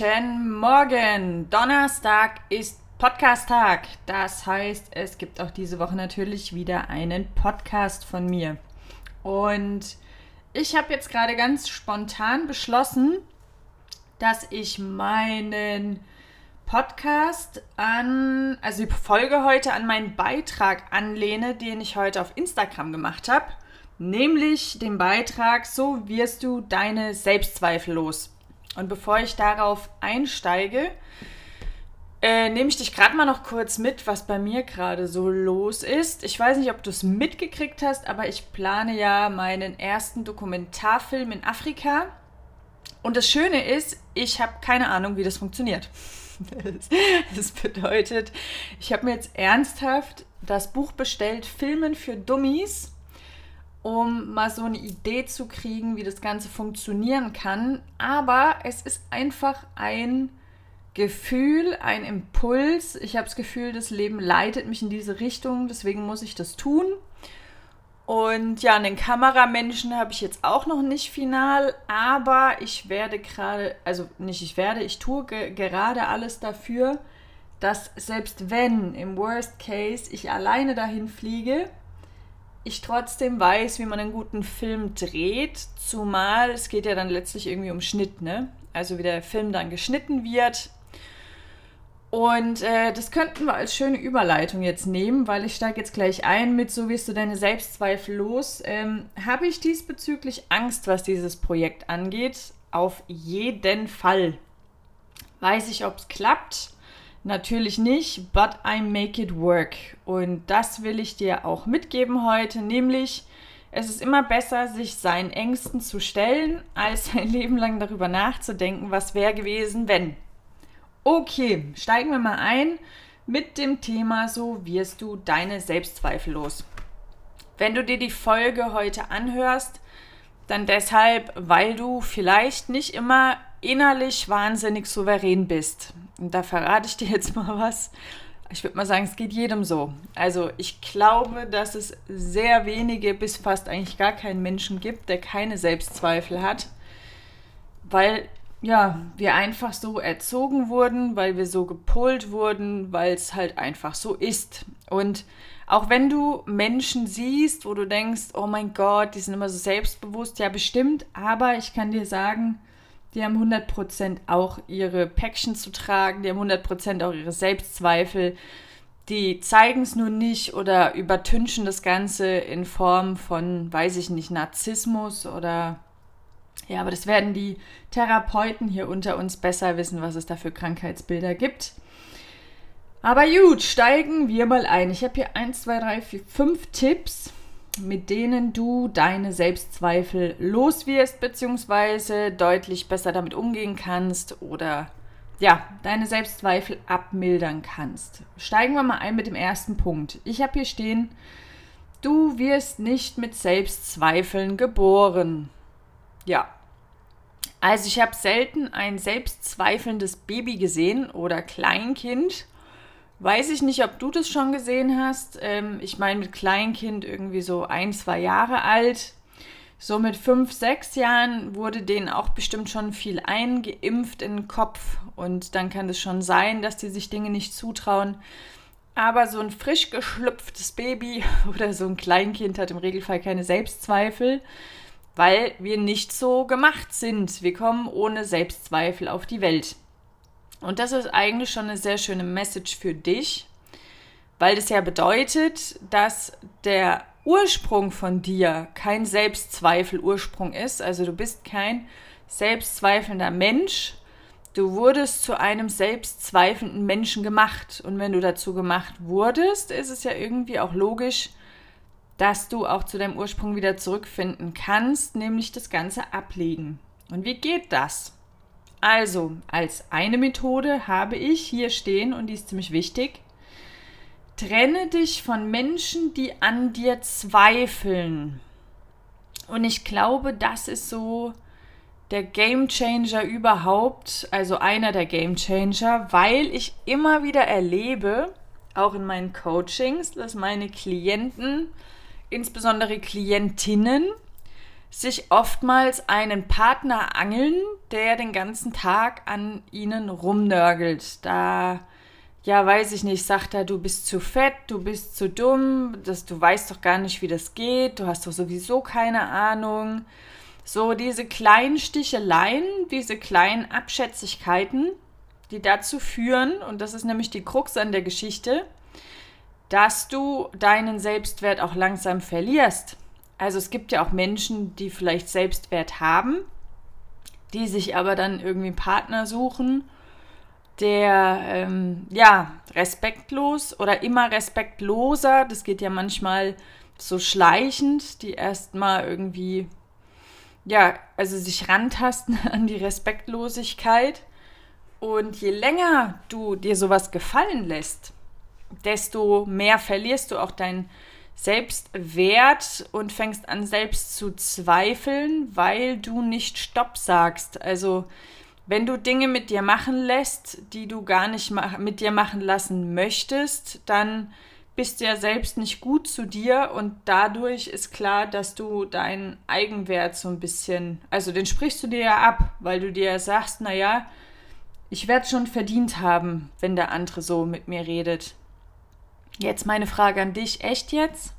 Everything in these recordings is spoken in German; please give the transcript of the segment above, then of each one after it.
Guten Morgen. Donnerstag ist Podcast-Tag. Das heißt, es gibt auch diese Woche natürlich wieder einen Podcast von mir. Und ich habe jetzt gerade ganz spontan beschlossen, dass ich meinen Podcast an, also die Folge heute an meinen Beitrag anlehne, den ich heute auf Instagram gemacht habe. Nämlich den Beitrag So wirst du deine Selbstzweifel los. Und bevor ich darauf einsteige, äh, nehme ich dich gerade mal noch kurz mit, was bei mir gerade so los ist. Ich weiß nicht, ob du es mitgekriegt hast, aber ich plane ja meinen ersten Dokumentarfilm in Afrika. Und das Schöne ist, ich habe keine Ahnung, wie das funktioniert. Das bedeutet, ich habe mir jetzt ernsthaft das Buch bestellt, Filmen für Dummies um mal so eine Idee zu kriegen, wie das Ganze funktionieren kann. Aber es ist einfach ein Gefühl, ein Impuls. Ich habe das Gefühl, das Leben leitet mich in diese Richtung, deswegen muss ich das tun. Und ja, einen Kameramenschen habe ich jetzt auch noch nicht final, aber ich werde gerade, also nicht ich werde, ich tue ge gerade alles dafür, dass selbst wenn im Worst Case ich alleine dahin fliege, ich trotzdem weiß, wie man einen guten Film dreht, zumal es geht ja dann letztlich irgendwie um Schnitt, ne? Also wie der Film dann geschnitten wird. Und äh, das könnten wir als schöne Überleitung jetzt nehmen, weil ich steige jetzt gleich ein mit, so wirst du deine Selbstzweifel los. Ähm, Habe ich diesbezüglich Angst, was dieses Projekt angeht? Auf jeden Fall. Weiß ich, ob es klappt? Natürlich nicht, but I make it work. Und das will ich dir auch mitgeben heute, nämlich es ist immer besser, sich seinen Ängsten zu stellen, als ein Leben lang darüber nachzudenken, was wäre gewesen, wenn. Okay, steigen wir mal ein mit dem Thema, so wirst du deine Selbstzweifel los. Wenn du dir die Folge heute anhörst, dann deshalb, weil du vielleicht nicht immer innerlich wahnsinnig souverän bist. Und da verrate ich dir jetzt mal was. Ich würde mal sagen, es geht jedem so. Also ich glaube, dass es sehr wenige bis fast eigentlich gar keinen Menschen gibt, der keine Selbstzweifel hat, weil ja, wir einfach so erzogen wurden, weil wir so gepolt wurden, weil es halt einfach so ist. Und auch wenn du Menschen siehst, wo du denkst, oh mein Gott, die sind immer so selbstbewusst, ja bestimmt, aber ich kann dir sagen, die haben 100% auch ihre Päckchen zu tragen, die haben 100% auch ihre Selbstzweifel. Die zeigen es nur nicht oder übertünchen das Ganze in Form von, weiß ich nicht, Narzissmus oder ja, aber das werden die Therapeuten hier unter uns besser wissen, was es da für Krankheitsbilder gibt. Aber gut, steigen wir mal ein. Ich habe hier 1, 2, 3, 4, 5 Tipps, mit denen du deine Selbstzweifel loswirst, beziehungsweise deutlich besser damit umgehen kannst oder ja, deine Selbstzweifel abmildern kannst. Steigen wir mal ein mit dem ersten Punkt. Ich habe hier stehen, du wirst nicht mit Selbstzweifeln geboren. Ja. Also ich habe selten ein selbstzweifelndes Baby gesehen oder Kleinkind Weiß ich nicht, ob du das schon gesehen hast. Ähm, ich meine, mit Kleinkind irgendwie so ein, zwei Jahre alt. So mit fünf, sechs Jahren wurde denen auch bestimmt schon viel eingeimpft in den Kopf. Und dann kann es schon sein, dass die sich Dinge nicht zutrauen. Aber so ein frisch geschlüpftes Baby oder so ein Kleinkind hat im Regelfall keine Selbstzweifel, weil wir nicht so gemacht sind. Wir kommen ohne Selbstzweifel auf die Welt. Und das ist eigentlich schon eine sehr schöne Message für dich, weil das ja bedeutet, dass der Ursprung von dir kein Selbstzweifel-Ursprung ist. Also du bist kein selbstzweifelnder Mensch. Du wurdest zu einem selbstzweifelnden Menschen gemacht. Und wenn du dazu gemacht wurdest, ist es ja irgendwie auch logisch, dass du auch zu deinem Ursprung wieder zurückfinden kannst, nämlich das Ganze ablegen. Und wie geht das? Also, als eine Methode habe ich hier stehen, und die ist ziemlich wichtig, trenne dich von Menschen, die an dir zweifeln. Und ich glaube, das ist so der Game Changer überhaupt, also einer der Game Changer, weil ich immer wieder erlebe, auch in meinen Coachings, dass meine Klienten, insbesondere Klientinnen, sich oftmals einen Partner angeln, der den ganzen Tag an ihnen rumnörgelt. Da, ja, weiß ich nicht, sagt er, du bist zu fett, du bist zu dumm, das, du weißt doch gar nicht, wie das geht, du hast doch sowieso keine Ahnung. So diese kleinen Sticheleien, diese kleinen Abschätzigkeiten, die dazu führen, und das ist nämlich die Krux an der Geschichte, dass du deinen Selbstwert auch langsam verlierst. Also es gibt ja auch Menschen, die vielleicht Selbstwert haben, die sich aber dann irgendwie einen Partner suchen, der ähm, ja respektlos oder immer respektloser, das geht ja manchmal so schleichend, die erstmal irgendwie ja, also sich rantasten an die Respektlosigkeit. Und je länger du dir sowas gefallen lässt, desto mehr verlierst du auch dein Selbstwert und fängst an selbst zu zweifeln, weil du nicht Stopp sagst. Also wenn du Dinge mit dir machen lässt, die du gar nicht mit dir machen lassen möchtest, dann bist du ja selbst nicht gut zu dir und dadurch ist klar, dass du deinen Eigenwert so ein bisschen, also den sprichst du dir ja ab, weil du dir sagst, naja, ich werde schon verdient haben, wenn der andere so mit mir redet. Jetzt meine Frage an dich, echt jetzt?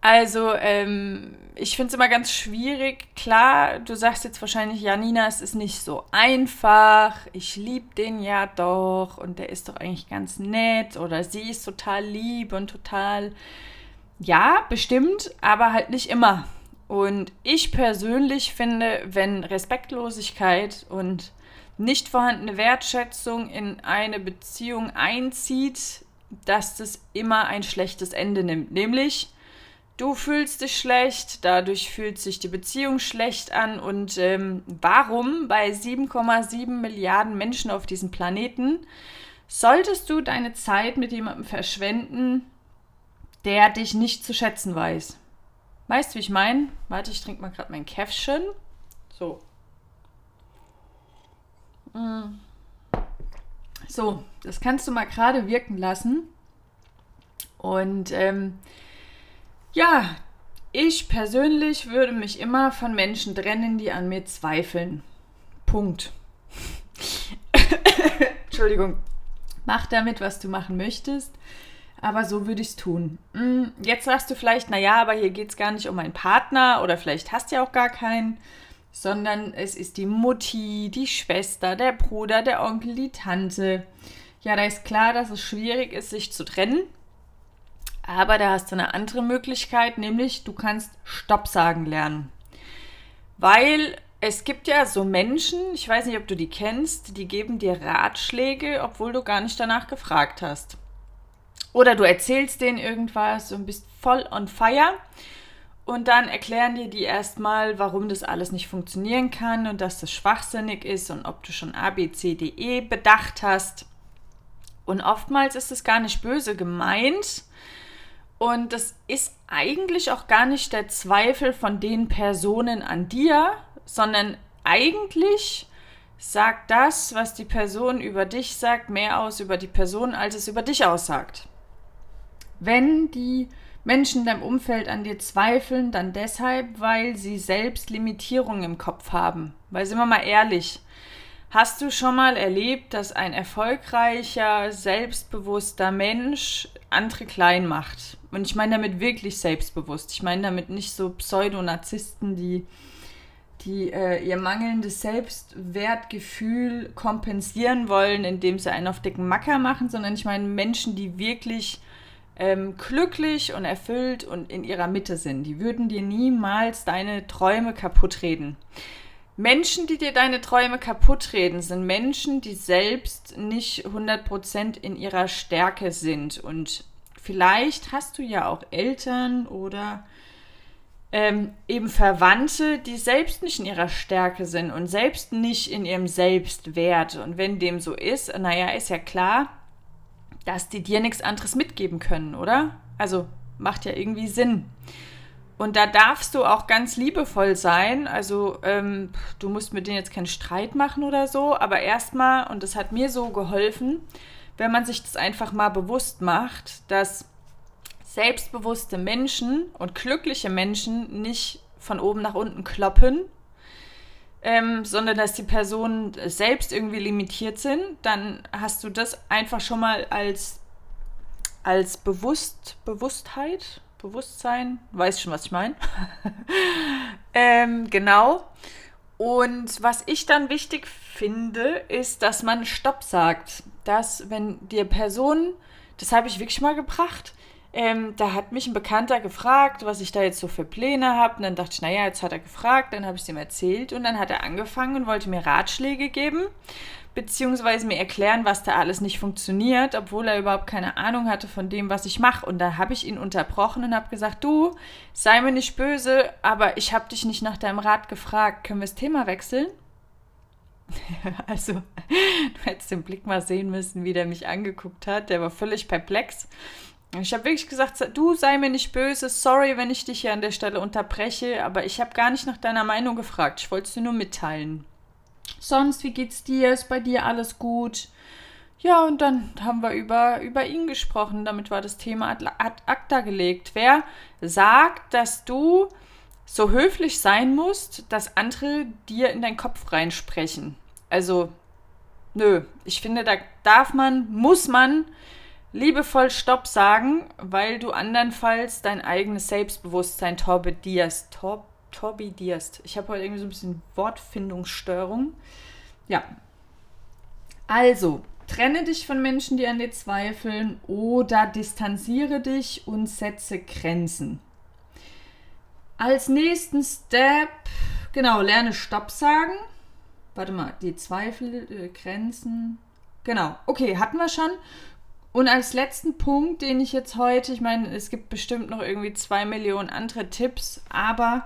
also, ähm, ich finde es immer ganz schwierig. Klar, du sagst jetzt wahrscheinlich, Janina, es ist nicht so einfach. Ich liebe den ja doch und der ist doch eigentlich ganz nett oder sie ist total lieb und total, ja, bestimmt, aber halt nicht immer. Und ich persönlich finde, wenn Respektlosigkeit und nicht vorhandene Wertschätzung in eine Beziehung einzieht, dass das immer ein schlechtes Ende nimmt. Nämlich, du fühlst dich schlecht, dadurch fühlt sich die Beziehung schlecht an. Und ähm, warum bei 7,7 Milliarden Menschen auf diesem Planeten solltest du deine Zeit mit jemandem verschwenden, der dich nicht zu schätzen weiß? Weißt du, wie ich meine? Warte, ich trinke mal gerade mein Käffchen. So. Mm. So, das kannst du mal gerade wirken lassen. Und ähm, ja, ich persönlich würde mich immer von Menschen trennen, die an mir zweifeln. Punkt. Entschuldigung. Mach damit, was du machen möchtest. Aber so würde ich es tun. Mm, jetzt sagst du vielleicht, naja, aber hier geht es gar nicht um einen Partner oder vielleicht hast du ja auch gar keinen sondern es ist die Mutti, die Schwester, der Bruder, der Onkel, die Tante. Ja, da ist klar, dass es schwierig ist, sich zu trennen. Aber da hast du eine andere Möglichkeit, nämlich du kannst Stopp sagen lernen. Weil es gibt ja so Menschen, ich weiß nicht, ob du die kennst, die geben dir Ratschläge, obwohl du gar nicht danach gefragt hast. Oder du erzählst denen irgendwas und bist voll on fire und dann erklären dir die erstmal, warum das alles nicht funktionieren kann und dass das schwachsinnig ist und ob du schon A, B, C, D, E bedacht hast. Und oftmals ist es gar nicht böse gemeint. Und das ist eigentlich auch gar nicht der Zweifel von den Personen an dir, sondern eigentlich sagt das, was die Person über dich sagt, mehr aus über die Person, als es über dich aussagt. Wenn die Menschen in deinem Umfeld an dir zweifeln, dann deshalb, weil sie selbst Limitierungen im Kopf haben. Weil sind wir mal ehrlich, hast du schon mal erlebt, dass ein erfolgreicher, selbstbewusster Mensch andere klein macht? Und ich meine damit wirklich selbstbewusst. Ich meine damit nicht so Pseudonarzissten, die die äh, ihr mangelndes Selbstwertgefühl kompensieren wollen, indem sie einen auf dicken Macker machen, sondern ich meine Menschen, die wirklich ähm, glücklich und erfüllt und in ihrer Mitte sind. Die würden dir niemals deine Träume kaputt reden. Menschen, die dir deine Träume kaputt reden, sind Menschen, die selbst nicht 100% in ihrer Stärke sind. Und vielleicht hast du ja auch Eltern oder ähm, eben Verwandte, die selbst nicht in ihrer Stärke sind und selbst nicht in ihrem Selbstwert. Und wenn dem so ist, naja, ist ja klar, dass die dir nichts anderes mitgeben können, oder? Also macht ja irgendwie Sinn. Und da darfst du auch ganz liebevoll sein. Also ähm, du musst mit denen jetzt keinen Streit machen oder so, aber erstmal, und das hat mir so geholfen, wenn man sich das einfach mal bewusst macht, dass selbstbewusste Menschen und glückliche Menschen nicht von oben nach unten kloppen, ähm, sondern dass die Personen selbst irgendwie limitiert sind, dann hast du das einfach schon mal als, als Bewusst, Bewusstheit, Bewusstsein, weiß schon, was ich meine. ähm, genau. Und was ich dann wichtig finde, ist, dass man Stopp sagt. Dass, wenn dir Personen, das habe ich wirklich mal gebracht, ähm, da hat mich ein Bekannter gefragt, was ich da jetzt so für Pläne habe. Und dann dachte ich, naja, jetzt hat er gefragt, dann habe ich es ihm erzählt und dann hat er angefangen und wollte mir Ratschläge geben, beziehungsweise mir erklären, was da alles nicht funktioniert, obwohl er überhaupt keine Ahnung hatte von dem, was ich mache. Und da habe ich ihn unterbrochen und habe gesagt, du, sei mir nicht böse, aber ich habe dich nicht nach deinem Rat gefragt. Können wir das Thema wechseln? also, du hättest den Blick mal sehen müssen, wie der mich angeguckt hat. Der war völlig perplex. Ich habe wirklich gesagt, du sei mir nicht böse, sorry, wenn ich dich hier an der Stelle unterbreche, aber ich habe gar nicht nach deiner Meinung gefragt. Ich wollte es dir nur mitteilen. Sonst, wie geht's dir? Ist bei dir alles gut? Ja, und dann haben wir über, über ihn gesprochen. Damit war das Thema ad, ad acta gelegt. Wer sagt, dass du so höflich sein musst, dass andere dir in deinen Kopf reinsprechen? Also, nö. Ich finde, da darf man, muss man liebevoll Stopp sagen, weil du andernfalls dein eigenes Selbstbewusstsein torbidierst. Tor, torbidierst. Ich habe heute irgendwie so ein bisschen Wortfindungsstörung. Ja. Also, trenne dich von Menschen, die an dir zweifeln oder distanziere dich und setze Grenzen. Als nächsten Step, genau, lerne Stopp sagen. Warte mal, die Zweifel, äh, Grenzen. Genau, okay, hatten wir schon. Und als letzten Punkt, den ich jetzt heute, ich meine, es gibt bestimmt noch irgendwie zwei Millionen andere Tipps, aber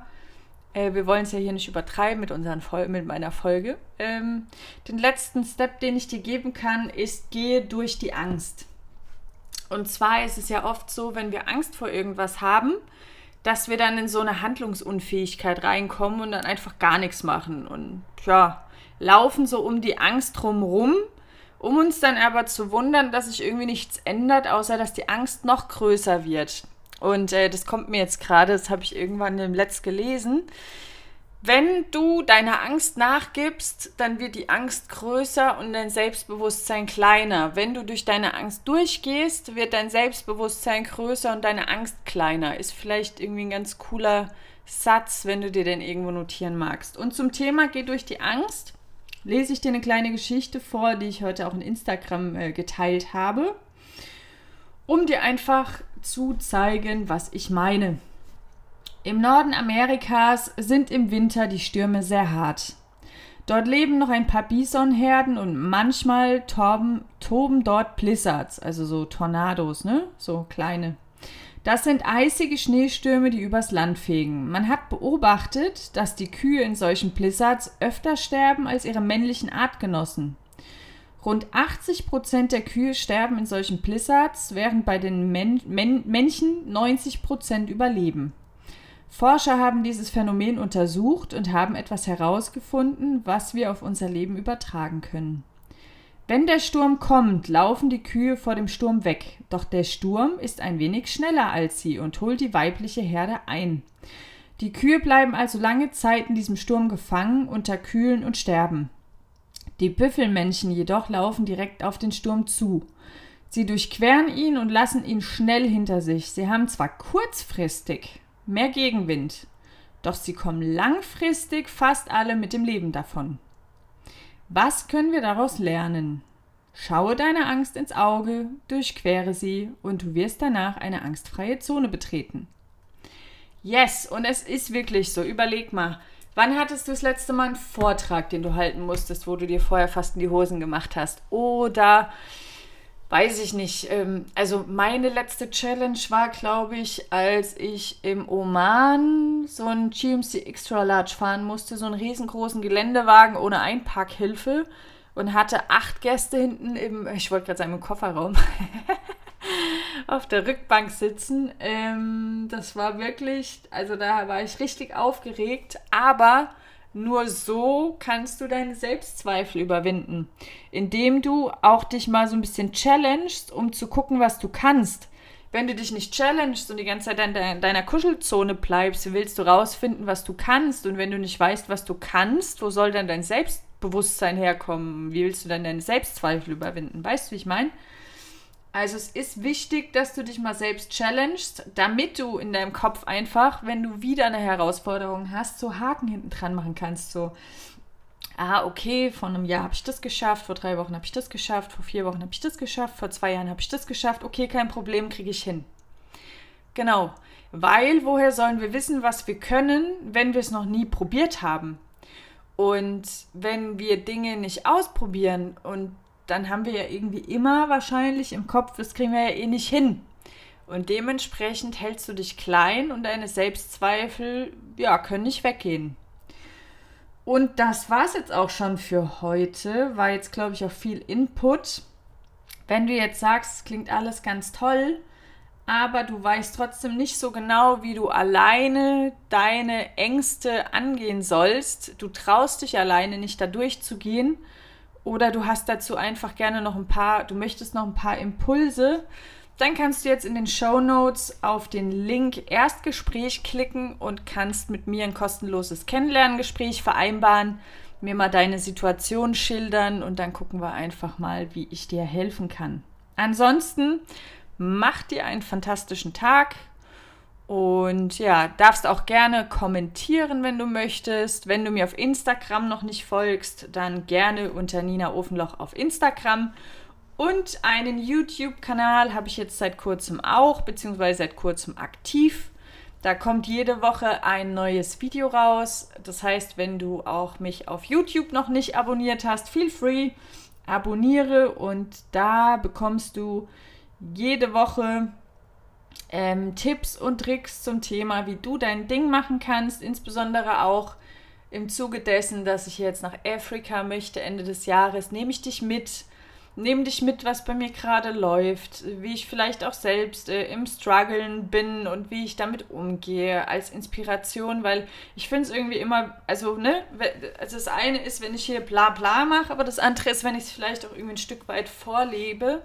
äh, wir wollen es ja hier nicht übertreiben mit, unseren Vol mit meiner Folge. Ähm, den letzten Step, den ich dir geben kann, ist, gehe durch die Angst. Und zwar ist es ja oft so, wenn wir Angst vor irgendwas haben, dass wir dann in so eine Handlungsunfähigkeit reinkommen und dann einfach gar nichts machen und ja, laufen so um die Angst drumrum um uns dann aber zu wundern, dass sich irgendwie nichts ändert, außer dass die Angst noch größer wird. Und äh, das kommt mir jetzt gerade, das habe ich irgendwann im Letzt gelesen. Wenn du deiner Angst nachgibst, dann wird die Angst größer und dein Selbstbewusstsein kleiner. Wenn du durch deine Angst durchgehst, wird dein Selbstbewusstsein größer und deine Angst kleiner. Ist vielleicht irgendwie ein ganz cooler Satz, wenn du dir den irgendwo notieren magst. Und zum Thema Geh durch die Angst lese ich dir eine kleine Geschichte vor, die ich heute auch in Instagram äh, geteilt habe, um dir einfach zu zeigen, was ich meine. Im Norden Amerikas sind im Winter die Stürme sehr hart. Dort leben noch ein paar Bisonherden und manchmal toben, toben dort Blizzards, also so Tornados, ne? So kleine. Das sind eisige Schneestürme, die übers Land fegen. Man hat beobachtet, dass die Kühe in solchen Blizzards öfter sterben als ihre männlichen Artgenossen. Rund 80 Prozent der Kühe sterben in solchen Blizzards, während bei den Män Män Männchen 90 Prozent überleben. Forscher haben dieses Phänomen untersucht und haben etwas herausgefunden, was wir auf unser Leben übertragen können. Wenn der Sturm kommt, laufen die Kühe vor dem Sturm weg, doch der Sturm ist ein wenig schneller als sie und holt die weibliche Herde ein. Die Kühe bleiben also lange Zeit in diesem Sturm gefangen, unterkühlen und sterben. Die Büffelmännchen jedoch laufen direkt auf den Sturm zu. Sie durchqueren ihn und lassen ihn schnell hinter sich. Sie haben zwar kurzfristig mehr Gegenwind, doch sie kommen langfristig fast alle mit dem Leben davon. Was können wir daraus lernen? Schaue deine Angst ins Auge, durchquere sie und du wirst danach eine angstfreie Zone betreten. Yes, und es ist wirklich so. Überleg mal, wann hattest du das letzte Mal einen Vortrag, den du halten musstest, wo du dir vorher fast in die Hosen gemacht hast? Oder weiß ich nicht. Ähm, also meine letzte Challenge war, glaube ich, als ich im Oman so ein GMC Extra Large fahren musste, so einen riesengroßen Geländewagen ohne Einparkhilfe und hatte acht Gäste hinten im, ich wollte gerade sagen, im Kofferraum. auf der Rückbank sitzen. Ähm, das war wirklich, also da war ich richtig aufgeregt, aber Nur so kannst du deine Selbstzweifel überwinden, indem du auch dich mal so ein bisschen challengest, um zu gucken, was du kannst. Wenn du dich nicht challengest und die ganze Zeit in deiner Kuschelzone bleibst, willst du rausfinden, was du kannst. Und wenn du nicht weißt, was du kannst, wo soll dann dein Selbstbewusstsein herkommen? Wie willst du dann deine Selbstzweifel überwinden? Weißt du, wie ich meine? Also es ist wichtig, dass du dich mal selbst challengest, damit du in deinem Kopf einfach, wenn du wieder eine Herausforderung hast, so Haken hinten dran machen kannst. So, ah, okay, vor einem Jahr habe ich das geschafft, vor drei Wochen habe ich das geschafft, vor vier Wochen habe ich das geschafft, vor zwei Jahren habe ich das geschafft, okay, kein Problem, kriege ich hin. Genau, weil woher sollen wir wissen, was wir können, wenn wir es noch nie probiert haben? Und wenn wir Dinge nicht ausprobieren und dann haben wir ja irgendwie immer wahrscheinlich im Kopf, das kriegen wir ja eh nicht hin. Und dementsprechend hältst du dich klein und deine Selbstzweifel, ja, können nicht weggehen. Und das war es jetzt auch schon für heute. War jetzt, glaube ich, auch viel Input. Wenn du jetzt sagst, es klingt alles ganz toll, aber du weißt trotzdem nicht so genau, wie du alleine deine Ängste angehen sollst, du traust dich alleine nicht da durchzugehen, oder du hast dazu einfach gerne noch ein paar, du möchtest noch ein paar Impulse, dann kannst du jetzt in den Show Notes auf den Link Erstgespräch klicken und kannst mit mir ein kostenloses Kennenlerngespräch vereinbaren, mir mal deine Situation schildern und dann gucken wir einfach mal, wie ich dir helfen kann. Ansonsten mach dir einen fantastischen Tag, und ja, darfst auch gerne kommentieren, wenn du möchtest. Wenn du mir auf Instagram noch nicht folgst, dann gerne unter Nina Ofenloch auf Instagram. Und einen YouTube-Kanal habe ich jetzt seit kurzem auch, beziehungsweise seit kurzem aktiv. Da kommt jede Woche ein neues Video raus. Das heißt, wenn du auch mich auf YouTube noch nicht abonniert hast, feel free, abonniere und da bekommst du jede Woche ähm, Tipps und Tricks zum Thema, wie du dein Ding machen kannst, insbesondere auch im Zuge dessen, dass ich jetzt nach Afrika möchte Ende des Jahres, nehme ich dich mit, nehme dich mit, was bei mir gerade läuft, wie ich vielleicht auch selbst äh, im Struggeln bin und wie ich damit umgehe als Inspiration, weil ich finde es irgendwie immer, also ne, also das eine ist, wenn ich hier bla bla mache, aber das andere ist, wenn ich es vielleicht auch irgendwie ein Stück weit vorlebe.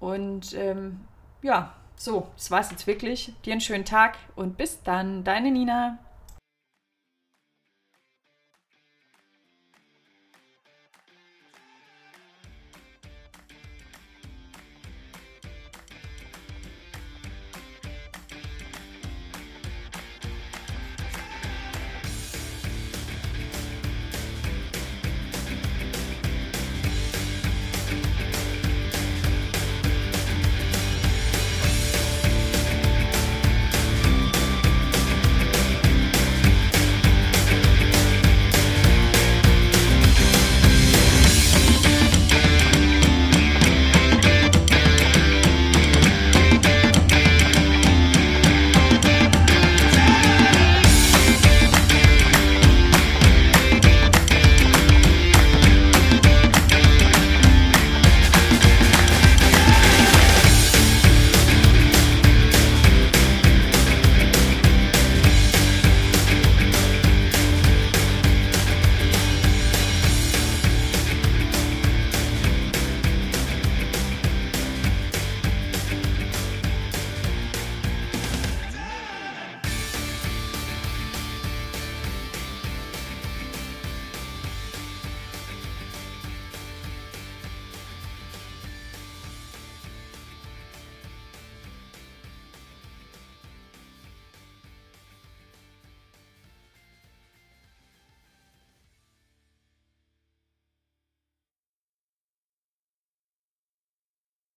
Und ähm, ja, so, das war's jetzt wirklich. Dir einen schönen Tag und bis dann, deine Nina.